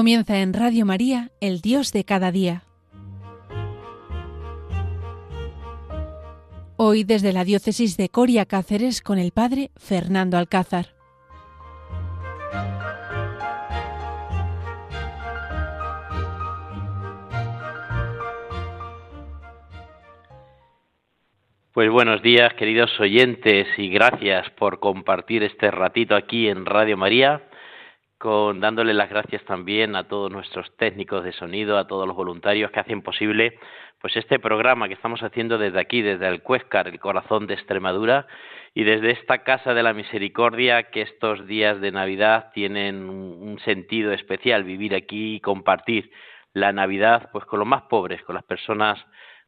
Comienza en Radio María, El Dios de cada día. Hoy desde la diócesis de Coria Cáceres con el padre Fernando Alcázar. Pues buenos días, queridos oyentes, y gracias por compartir este ratito aquí en Radio María con dándole las gracias también a todos nuestros técnicos de sonido, a todos los voluntarios que hacen posible pues este programa que estamos haciendo desde aquí, desde el Cuéscar, el corazón de Extremadura, y desde esta Casa de la Misericordia que estos días de Navidad tienen un sentido especial, vivir aquí y compartir la Navidad pues con los más pobres, con las personas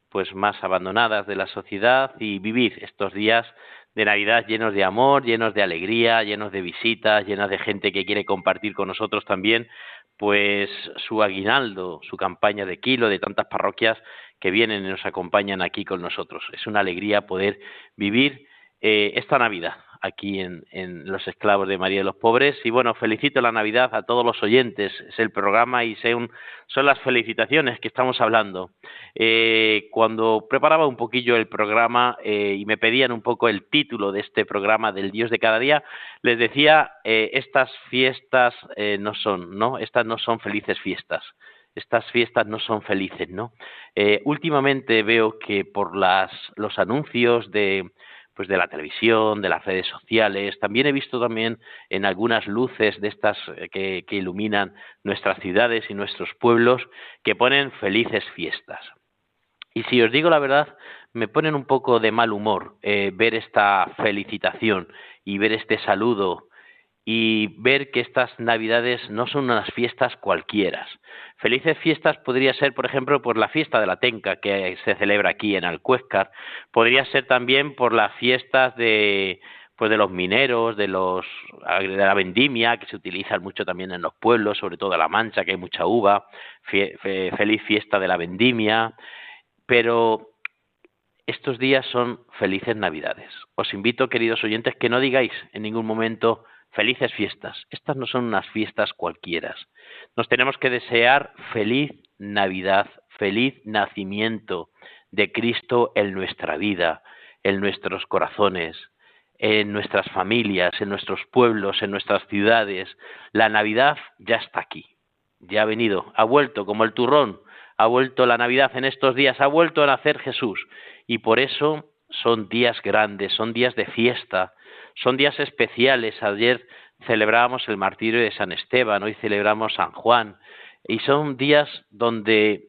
pues más abandonadas de la sociedad y vivir estos días de Navidad llenos de amor, llenos de alegría, llenos de visitas, llenos de gente que quiere compartir con nosotros también, pues su aguinaldo, su campaña de kilo de tantas parroquias que vienen y nos acompañan aquí con nosotros. Es una alegría poder vivir eh, esta Navidad aquí en, Los Esclavos de María de los Pobres. Y bueno, felicito la Navidad a todos los oyentes. Es el programa y son, son las felicitaciones que estamos hablando. Eh, cuando preparaba un poquillo el programa eh, y me pedían un poco el título de este programa del Dios de cada día, les decía, eh, estas fiestas no son, ¿no? Estas no son felices fiestas estas fiestas no son felices, ¿no? últimamente veo que por las, los anuncios de, pues de la televisión, de las redes sociales. También he visto también en algunas luces de estas eh, que, iluminan nuestras ciudades y nuestros pueblos que ponen felices fiestas. Y si os digo la verdad, me ponen un poco de mal humor eh, ver esta felicitación y ver este saludo y ver que estas Navidades no son unas fiestas cualquiera. Felices fiestas podría ser, por ejemplo, por la fiesta de la Tenca que se celebra aquí en Alcuéscar, podría ser también por las fiestas de pues de los mineros, de los de la vendimia que se utilizan mucho también en los pueblos, sobre todo en La Mancha que hay mucha uva, feliz fiesta de la vendimia, pero estos días son felices Navidades. Os invito, queridos oyentes, que no digáis en ningún momento felices fiestas. Estas no son unas fiestas cualquiera. Nos tenemos que desear feliz Navidad, feliz nacimiento de Cristo en nuestra vida, en nuestros corazones, en nuestras familias, en nuestros pueblos, en nuestras ciudades. La Navidad ya está aquí, ya ha venido, ha vuelto como el turrón, ha vuelto la Navidad en estos días, ha vuelto a nacer Jesús. Y por eso son días grandes, son días de fiesta, son días especiales. Ayer celebrábamos el martirio de San Esteban, hoy celebramos San Juan, y son días donde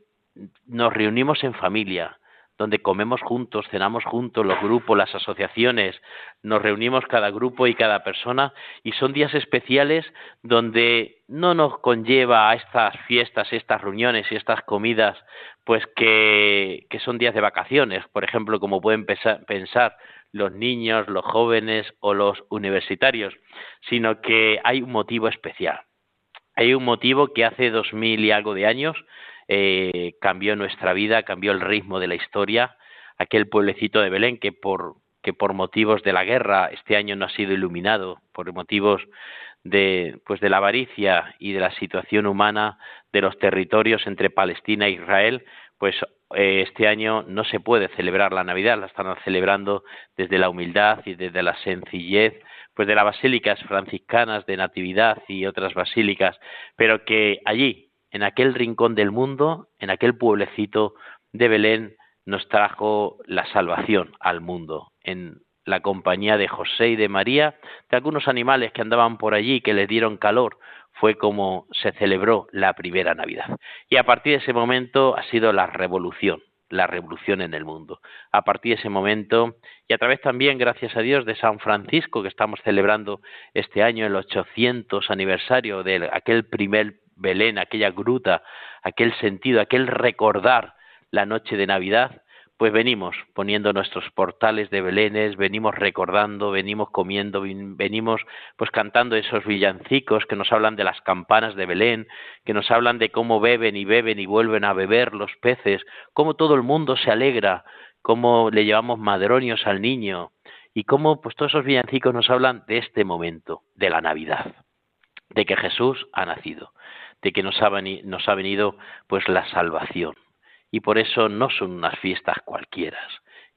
nos reunimos en familia, donde comemos juntos, cenamos juntos, los grupos, las asociaciones, nos reunimos cada grupo y cada persona. Y son días especiales donde no nos conlleva a estas fiestas, estas reuniones y estas comidas, pues que, que son días de vacaciones, por ejemplo, como pueden pensar los niños, los jóvenes o los universitarios, sino que hay un motivo especial. Hay un motivo que hace dos mil y algo de años eh, cambió nuestra vida, cambió el ritmo de la historia. Aquel pueblecito de Belén que por, que por motivos de la guerra este año no ha sido iluminado, por motivos de, pues de la avaricia y de la situación humana de los territorios entre Palestina e Israel, pues este año no se puede celebrar la Navidad, la están celebrando desde la humildad y desde la sencillez, pues de las basílicas franciscanas de Natividad y otras basílicas, pero que allí, en aquel rincón del mundo, en aquel pueblecito de Belén, nos trajo la salvación al mundo, en la compañía de José y de María, de algunos animales que andaban por allí que les dieron calor, fue como se celebró la primera Navidad. Y a partir de ese momento ha sido la revolución, la revolución en el mundo. A partir de ese momento, y a través también, gracias a Dios, de San Francisco, que estamos celebrando este año el 800 aniversario de aquel primer Belén, aquella gruta, aquel sentido, aquel recordar la noche de Navidad, pues venimos poniendo nuestros portales de Belénes, venimos recordando, venimos comiendo, venimos pues cantando esos villancicos que nos hablan de las campanas de Belén, que nos hablan de cómo beben y beben y vuelven a beber los peces, cómo todo el mundo se alegra, cómo le llevamos madronios al niño y cómo pues todos esos villancicos nos hablan de este momento, de la Navidad, de que Jesús ha nacido de que nos ha, nos ha venido pues la salvación. Y por eso no son unas fiestas cualquiera.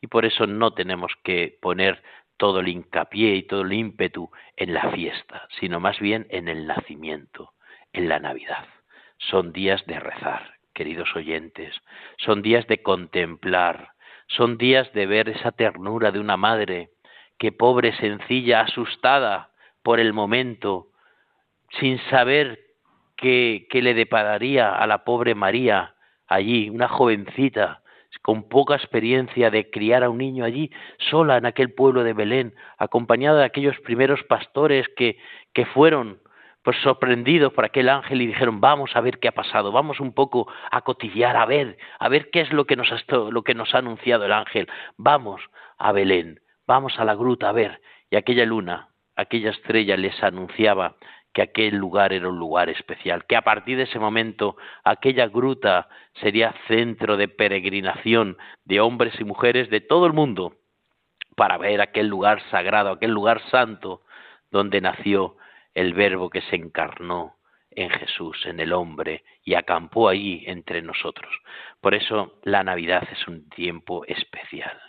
Y por eso no tenemos que poner todo el hincapié y todo el ímpetu en la fiesta, sino más bien en el nacimiento, en la Navidad. Son días de rezar, queridos oyentes, son días de contemplar, son días de ver esa ternura de una madre que pobre, sencilla, asustada por el momento, sin saber qué, le depararía a la pobre María allí, una jovencita, con poca experiencia de criar a un niño allí, sola en aquel pueblo de Belén, acompañada de aquellos primeros pastores que, que fueron pues sorprendidos por aquel ángel y dijeron vamos a ver qué ha pasado, vamos un poco a cotidiar, a ver, a ver qué es lo que nos ha, lo que nos ha anunciado el ángel, vamos a Belén, vamos a la gruta a ver, y aquella luna, aquella estrella les anunciaba que aquel lugar era un lugar especial, que a partir de ese momento aquella gruta sería centro de peregrinación de hombres y mujeres de todo el mundo para ver aquel lugar sagrado, aquel lugar santo donde nació el verbo que se encarnó en Jesús, en el hombre, y acampó allí entre nosotros. Por eso la Navidad es un tiempo especial.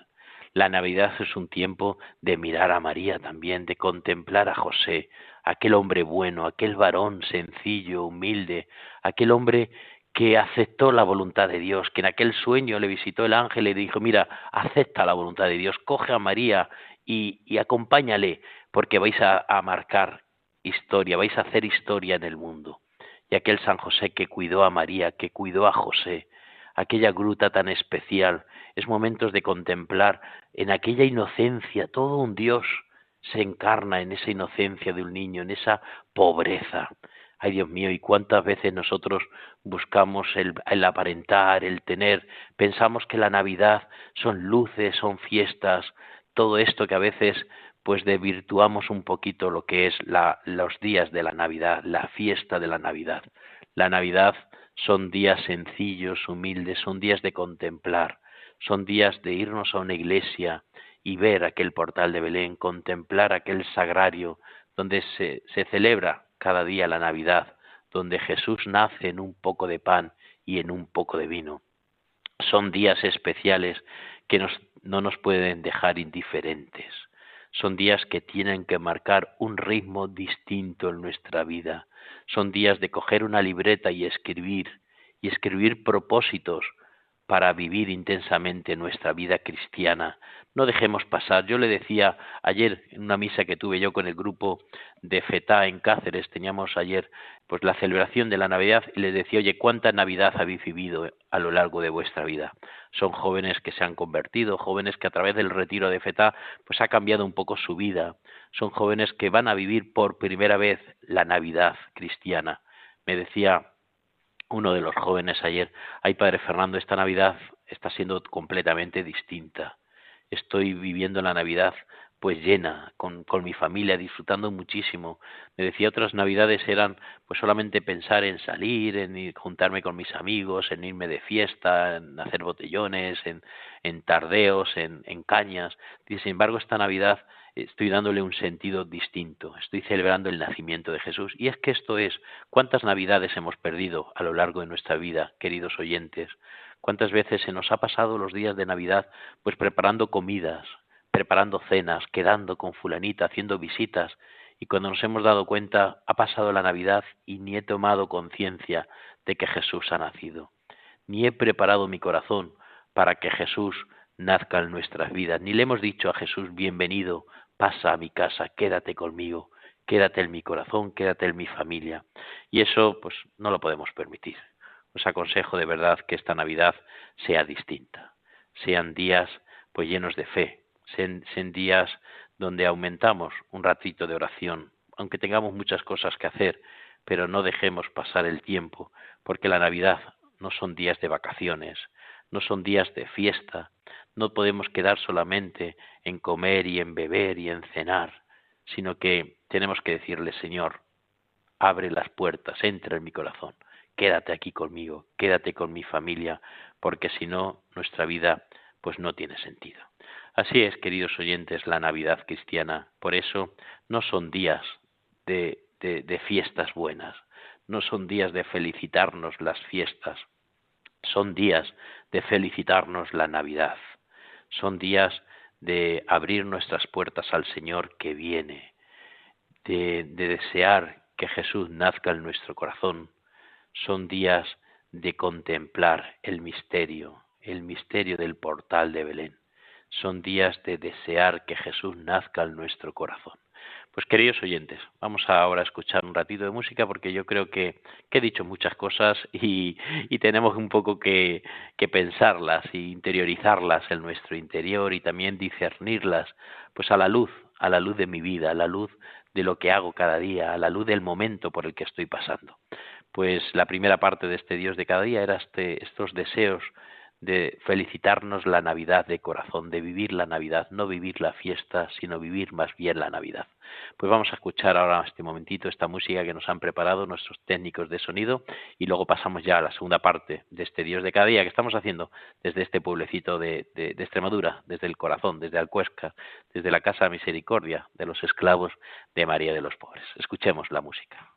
La Navidad es un tiempo de mirar a María también, de contemplar a José, aquel hombre bueno, aquel varón sencillo, humilde, aquel hombre que aceptó la voluntad de Dios, que en aquel sueño le visitó el ángel y le dijo, mira, acepta la voluntad de Dios, coge a María y, acompáñale, porque vais a, a marcar historia, vais a hacer historia en el mundo. Y aquel San José que cuidó a María, que cuidó a José, aquella gruta tan especial, es momentos de contemplar en aquella inocencia todo un Dios se encarna en esa inocencia de un niño, en esa pobreza. Ay Dios mío, y cuántas veces nosotros buscamos el, aparentar, el tener, pensamos que la Navidad son luces, son fiestas, todo esto que a veces pues desvirtuamos un poquito lo que es la, los días de la Navidad, la fiesta de la Navidad. La Navidad son días sencillos, humildes, son días de contemplar, son días de irnos a una iglesia, y ver aquel portal de Belén, contemplar aquel sagrario donde se, celebra cada día la Navidad, donde Jesús nace en un poco de pan y en un poco de vino. Son días especiales que nos, no nos pueden dejar indiferentes. Son días que tienen que marcar un ritmo distinto en nuestra vida. Son días de coger una libreta y escribir, y escribir propósitos para vivir intensamente nuestra vida cristiana. No dejemos pasar. Yo le decía ayer en una misa que tuve yo con el grupo de FETA en Cáceres, teníamos ayer pues la celebración de la Navidad y les decía, oye, ¿cuánta Navidad habéis vivido a lo largo de vuestra vida? Son jóvenes que se han convertido, jóvenes que a través del retiro de FETA pues ha cambiado un poco su vida. Son jóvenes que van a vivir por primera vez la Navidad cristiana. Me decía uno de los jóvenes ayer, ay Padre Fernando, esta Navidad está siendo completamente distinta. Estoy viviendo la Navidad pues llena, con, con, mi familia, disfrutando muchísimo. Me decía otras navidades eran pues solamente pensar en salir, en juntarme con mis amigos, en irme de fiesta, en hacer botellones, en, en tardeos, en, en cañas. Y sin embargo, esta Navidad estoy dándole un sentido distinto, estoy celebrando el nacimiento de Jesús. Y es que esto es, ¿cuántas navidades hemos perdido a lo largo de nuestra vida, queridos oyentes? ¿Cuántas veces se nos ha pasado los días de Navidad pues preparando comidas, preparando cenas, quedando con fulanita, haciendo visitas? Y cuando nos hemos dado cuenta, ha pasado la Navidad y ni he tomado conciencia de que Jesús ha nacido. Ni he preparado mi corazón para que Jesús nazca en nuestras vidas. Ni le hemos dicho a Jesús, bienvenido, pasa a mi casa, quédate conmigo, quédate en mi corazón, quédate en mi familia. Y eso pues no lo podemos permitir. Os aconsejo de verdad que esta Navidad sea distinta. Sean días pues llenos de fe, sean días donde aumentamos un ratito de oración, aunque tengamos muchas cosas que hacer, pero no dejemos pasar el tiempo, porque la Navidad no son días de vacaciones, no son días de fiesta, no podemos quedar solamente en comer y en beber y en cenar, sino que tenemos que decirle, Señor, abre las puertas, entra en mi corazón, quédate aquí conmigo, quédate con mi familia, porque si no, nuestra vida pues no tiene sentido. Así es, queridos oyentes, la Navidad cristiana. Por eso no son días de, de, fiestas buenas, no son días de felicitarnos las fiestas, son días de felicitarnos la Navidad, son días de abrir nuestras puertas al Señor que viene, de, de desear que Jesús nazca en nuestro corazón, son días de contemplar el misterio, el misterio del portal de Belén. Son días de desear que Jesús nazca en nuestro corazón. Pues queridos oyentes, vamos ahora a escuchar un ratito de música porque yo creo que, he dicho muchas cosas y, tenemos un poco que, que, pensarlas e interiorizarlas en nuestro interior y también discernirlas pues a la luz, a la luz de mi vida, a la luz de lo que hago cada día, a la luz del momento por el que estoy pasando. Pues la primera parte de este Dios de cada día era este, estos deseos de felicitarnos la Navidad de corazón, de vivir la Navidad, no vivir la fiesta, sino vivir más bien la Navidad. Pues vamos a escuchar ahora este momentito esta música que nos han preparado nuestros técnicos de sonido y luego pasamos ya a la segunda parte de este Dios de cada día que estamos haciendo desde este pueblecito de, de, Extremadura, desde el corazón, desde Alcuesca, desde la Casa Misericordia de los esclavos de María de los Pobres. Escuchemos la música.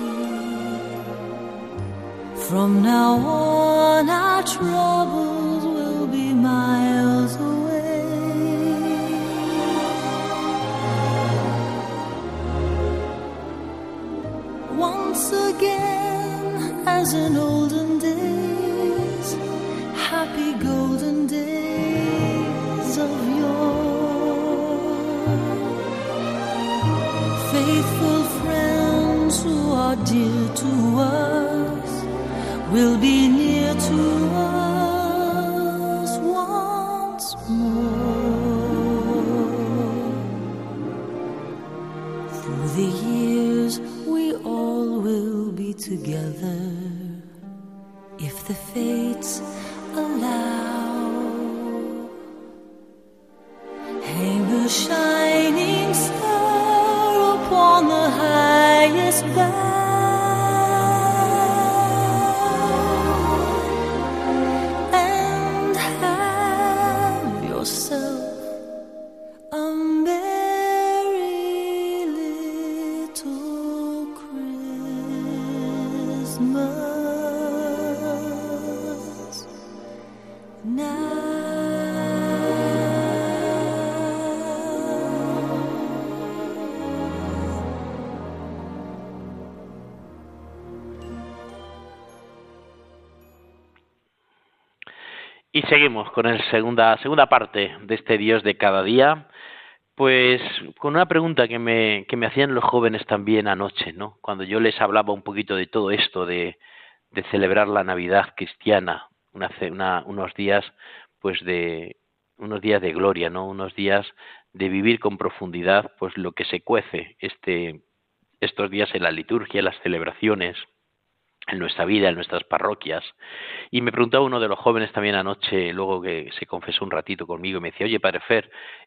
From now on, our troubles will be miles away. Once again, as in olden days, happy golden days of yore. Faithful friends who are dear to us will be near to us Y seguimos con la segunda, segunda parte de este Dios de cada día, pues con una pregunta que me, que me hacían los jóvenes también anoche, ¿no? Cuando yo les hablaba un poquito de todo esto, de, celebrar la Navidad cristiana, una, unos días, pues de unos días de gloria, ¿no? Unos días de vivir con profundidad, pues lo que se cuece este, estos días en la liturgia, las celebraciones, en nuestra vida, en nuestras parroquias. Y me preguntaba uno de los jóvenes también anoche, luego que se confesó un ratito conmigo, y me decía, oye, Padre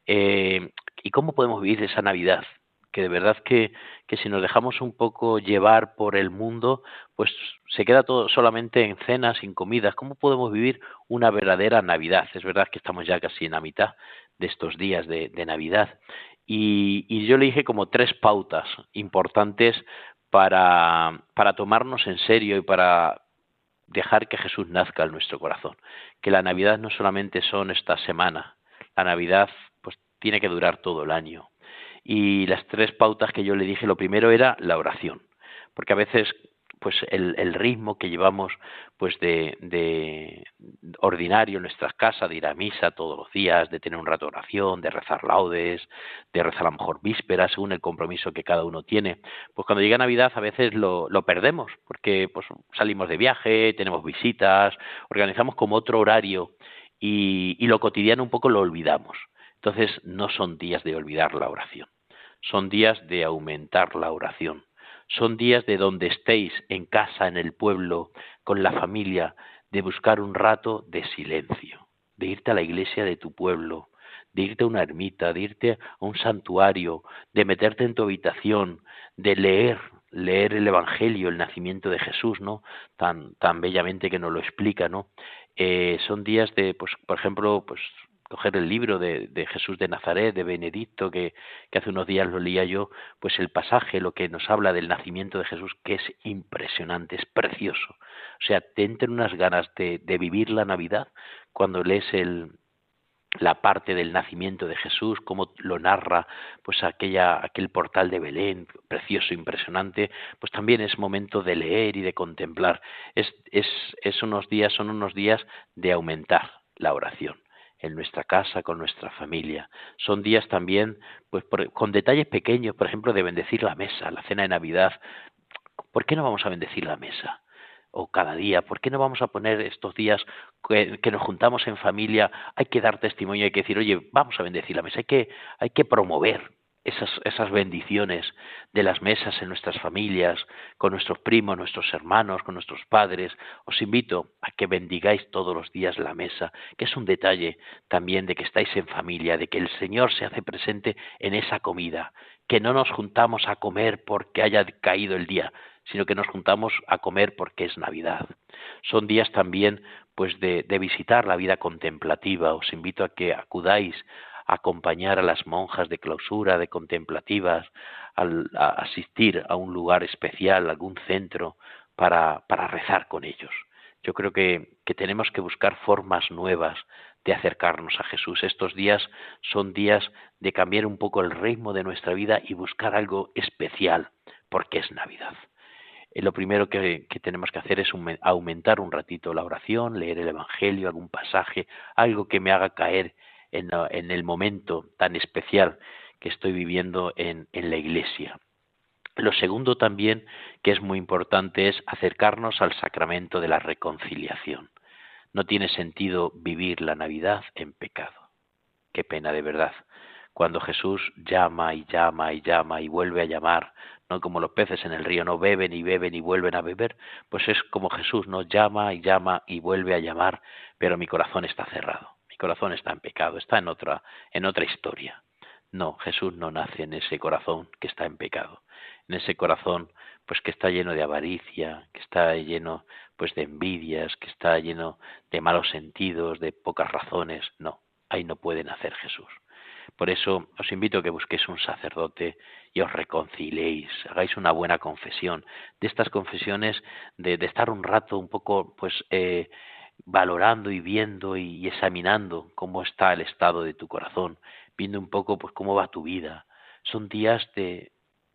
eh, ¿y cómo podemos vivir esa Navidad? Que de verdad que, que si nos dejamos un poco llevar por el mundo, pues se queda todo solamente en cenas, en comidas. ¿Cómo podemos vivir una verdadera Navidad? Es verdad que estamos ya casi en la mitad de estos días de, Navidad. Y, yo le dije como tres pautas importantes para, para tomarnos en serio y para dejar que Jesús nazca en nuestro corazón. Que la Navidad no solamente son esta semana, la Navidad pues tiene que durar todo el año. Y las tres pautas que yo le dije, lo primero era la oración, porque a veces pues el, el, ritmo que llevamos pues de, ordinario en nuestras casas, de ir a misa todos los días, de tener un rato de oración, de rezar laudes, de rezar a lo mejor vísperas, según el compromiso que cada uno tiene. Pues cuando llega Navidad a veces lo, perdemos, porque pues salimos de viaje, tenemos visitas, organizamos como otro horario y lo cotidiano un poco lo olvidamos. Entonces no son días de olvidar la oración, son días de aumentar la oración son días de donde estéis, en casa, en el pueblo, con la familia, de buscar un rato de silencio, de irte a la iglesia de tu pueblo, de irte a una ermita, de irte a un santuario, de meterte en tu habitación, de leer, leer el Evangelio, el nacimiento de Jesús, ¿no? Tan, tan bellamente que nos lo explica, ¿no? Eh, son días de, pues, por ejemplo, pues coger el libro de, Jesús de Nazaret, de Benedicto, que, que, hace unos días lo leía yo, pues el pasaje, lo que nos habla del nacimiento de Jesús, que es impresionante, es precioso. O sea, te entran unas ganas de, de vivir la Navidad cuando lees el, la parte del nacimiento de Jesús, cómo lo narra pues aquella, aquel portal de Belén, precioso, impresionante, pues también es momento de leer y de contemplar. Es, es, es unos días, son unos días de aumentar la oración en nuestra casa, con nuestra familia. Son días también, pues con detalles pequeños, por ejemplo, de bendecir la mesa, la cena de Navidad. ¿Por qué no vamos a bendecir la mesa? O cada día, ¿por qué no vamos a poner estos días que, que nos juntamos en familia? Hay que dar testimonio, hay que decir, oye, vamos a bendecir la mesa, hay que, hay que promover esas, esas bendiciones de las mesas en nuestras familias, con nuestros primos, nuestros hermanos, con nuestros padres. Os invito a que bendigáis todos los días la mesa, que es un detalle también de que estáis en familia, de que el Señor se hace presente en esa comida, que no nos juntamos a comer porque haya caído el día, sino que nos juntamos a comer porque es Navidad. Son días también pues de, de visitar la vida contemplativa. Os invito a que acudáis acompañar a las monjas de clausura, de contemplativas, al, a asistir a un lugar especial, algún centro, para, para rezar con ellos. Yo creo que, tenemos que buscar formas nuevas de acercarnos a Jesús. Estos días son días de cambiar un poco el ritmo de nuestra vida y buscar algo especial, porque es Navidad. Eh, lo primero que, tenemos que hacer es aumentar un ratito la oración, leer el Evangelio, algún pasaje, algo que me haga caer en, en el momento tan especial que estoy viviendo en, en la Iglesia. Lo segundo también, que es muy importante, es acercarnos al sacramento de la reconciliación. No tiene sentido vivir la Navidad en pecado. Qué pena de verdad. Cuando Jesús llama y llama y llama y vuelve a llamar, no como los peces en el río no beben y beben y vuelven a beber, pues es como Jesús no llama y llama y vuelve a llamar, pero mi corazón está cerrado corazón está en pecado, está en otra, en otra historia. No, Jesús no nace en ese corazón que está en pecado, en ese corazón pues que está lleno de avaricia, que está lleno pues de envidias, que está lleno de malos sentidos, de pocas razones. No, ahí no puede nacer Jesús. Por eso os invito a que busquéis un sacerdote y os reconciliéis, hagáis una buena confesión. De estas confesiones, de, de estar un rato un poco, pues, eh, valorando y viendo y examinando cómo está el estado de tu corazón, viendo un poco pues cómo va tu vida. Son días de,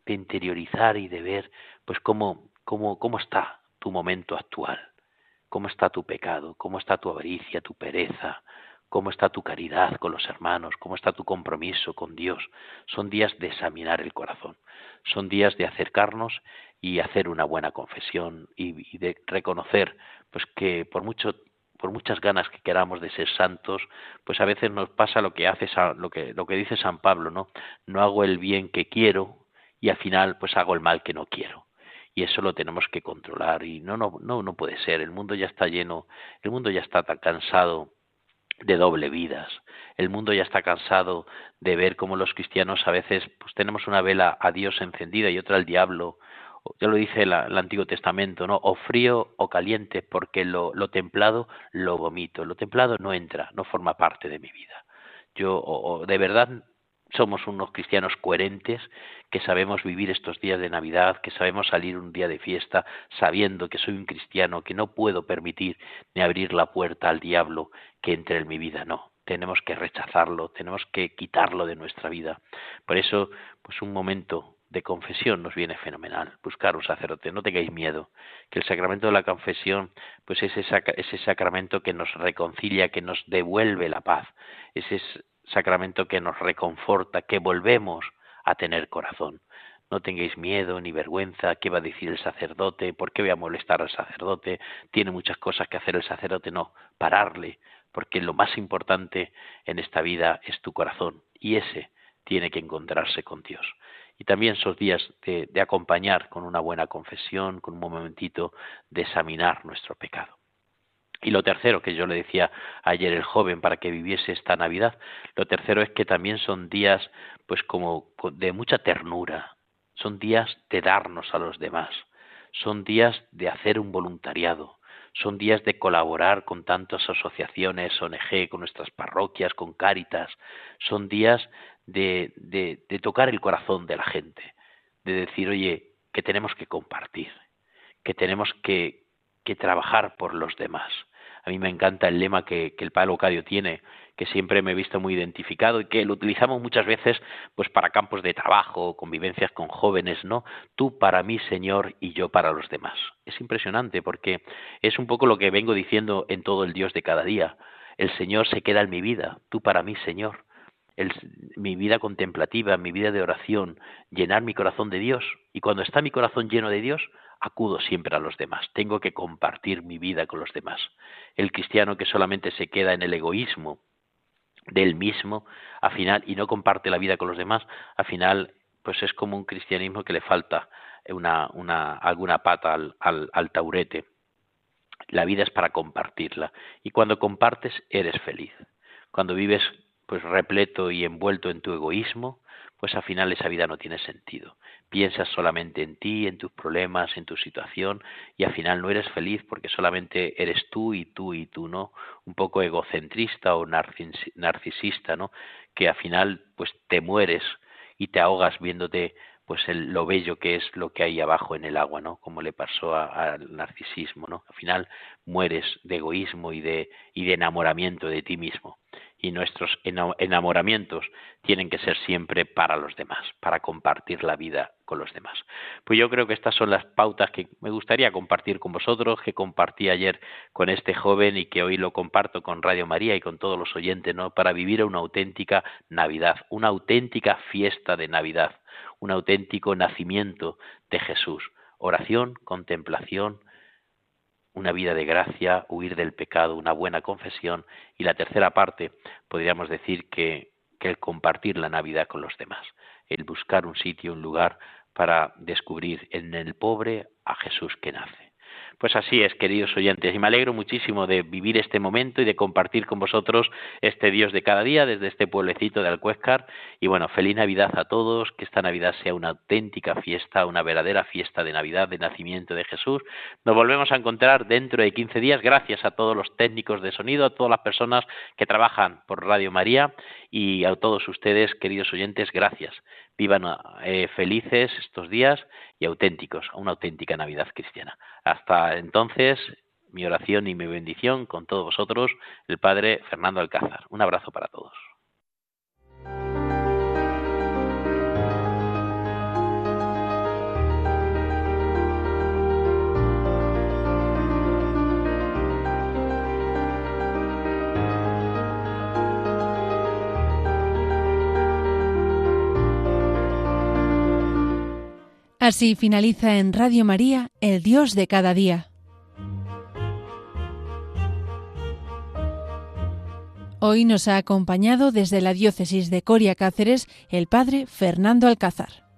interiorizar y de ver pues cómo, cómo, cómo está tu momento actual, cómo está tu pecado, cómo está tu avaricia, tu pereza, cómo está tu caridad con los hermanos, cómo está tu compromiso con Dios. Son días de examinar el corazón, son días de acercarnos y hacer una buena confesión y, y de reconocer pues que por mucho por muchas ganas que queramos de ser santos, pues a veces nos pasa lo que hace lo que lo que dice San Pablo, ¿no? No hago el bien que quiero y al final pues hago el mal que no quiero. Y eso lo tenemos que controlar y no no no no puede ser, el mundo ya está lleno, el mundo ya está tan cansado de doble vidas. El mundo ya está cansado de ver cómo los cristianos a veces pues tenemos una vela a Dios encendida y otra al diablo ya lo dice el Antiguo Testamento, ¿no? O frío o caliente, porque lo, templado lo vomito. Lo templado no entra, no forma parte de mi vida. Yo, o de verdad, somos unos cristianos coherentes que sabemos vivir estos días de Navidad, que sabemos salir un día de fiesta sabiendo que soy un cristiano, que no puedo permitir ni abrir la puerta al diablo que entre en mi vida, no. Tenemos que rechazarlo, tenemos que quitarlo de nuestra vida. Por eso, pues un momento de confesión nos viene fenomenal. Buscar un sacerdote, no tengáis miedo. Que el sacramento de la confesión, pues es ese sacramento que nos reconcilia, que nos devuelve la paz. Ese sacramento que nos reconforta, que volvemos a tener corazón. No tengáis miedo ni vergüenza, qué va a decir el sacerdote, por qué voy a molestar al sacerdote, tiene muchas cosas que hacer el sacerdote, no, pararle, porque lo más importante en esta vida es tu corazón y ese tiene que encontrarse con Dios. Y también esos días de, acompañar con una buena confesión, con un momentito de examinar nuestro pecado. Y lo tercero que yo le decía ayer el joven para que viviese esta Navidad, lo tercero es que también son días pues como de mucha ternura, son días de darnos a los demás, son días de hacer un voluntariado, son días de colaborar con tantas asociaciones, ONG, con nuestras parroquias, con Cáritas, son días de, de, tocar el corazón de la gente, de decir, oye, que tenemos que compartir, que tenemos que, que trabajar por los demás. A mí me encanta el lema que, que el Padre Locadio tiene, que siempre me he visto muy identificado y que lo utilizamos muchas veces pues para campos de trabajo, convivencias con jóvenes, ¿no? Tú para mí, Señor, y yo para los demás. Es impresionante porque es un poco lo que vengo diciendo en todo el Dios de cada día. El Señor se queda en mi vida, tú para mí, Señor. Mi vida contemplativa, mi vida de oración, llenar mi corazón de Dios. Y cuando está mi corazón lleno de Dios, acudo siempre a los demás. Tengo que compartir mi vida con los demás. El cristiano que solamente se queda en el egoísmo, del mismo, al final, y no comparte la vida con los demás, al final, pues es como un cristianismo que le falta una, una, alguna pata al, al, al taurete. La vida es para compartirla. Y cuando compartes, eres feliz. Cuando vives pues repleto y envuelto en tu egoísmo, pues al final esa vida no tiene sentido. Piensas solamente en ti, en tus problemas, en tu situación y al final no eres feliz porque solamente eres tú y tú y tú, ¿no? Un poco egocentrista o narcisista, ¿no? Que al final pues te mueres y te ahogas viéndote pues el, lo bello que es lo que hay abajo en el agua, ¿no? Como le pasó al narcisismo, ¿no? Al final mueres de egoísmo y de, y de enamoramiento de ti mismo y nuestros enamoramientos tienen que ser siempre para los demás, para compartir la vida con los demás. Pues yo creo que estas son las pautas que me gustaría compartir con vosotros, que compartí ayer con este joven y que hoy lo comparto con Radio María y con todos los oyentes, ¿no? Para vivir una auténtica Navidad, una auténtica fiesta de Navidad, un auténtico nacimiento de Jesús. Oración, contemplación, una vida de gracia, huir del pecado, una buena confesión y la tercera parte podríamos decir que, el compartir la Navidad con los demás, el buscar un sitio, un lugar para descubrir en el pobre a Jesús que nace. Pues así es, queridos oyentes, y me alegro muchísimo de vivir este momento y de compartir con vosotros este Dios de cada día desde este pueblecito de Alcuéscar. Y bueno, feliz Navidad a todos, que esta Navidad sea una auténtica fiesta, una verdadera fiesta de Navidad, de nacimiento de Jesús. Nos volvemos a encontrar dentro de 15 días, gracias a todos los técnicos de sonido, a todas las personas que trabajan por Radio María y a todos ustedes, queridos oyentes, gracias. Vivan eh, felices estos días y auténticos, una auténtica Navidad cristiana. Hasta entonces, mi oración y mi bendición con todos vosotros, el Padre Fernando Alcázar. Un abrazo para todos. Así finaliza en Radio María, el Dios de cada día. Hoy nos ha acompañado desde la diócesis de Coria Cáceres el padre Fernando Alcázar.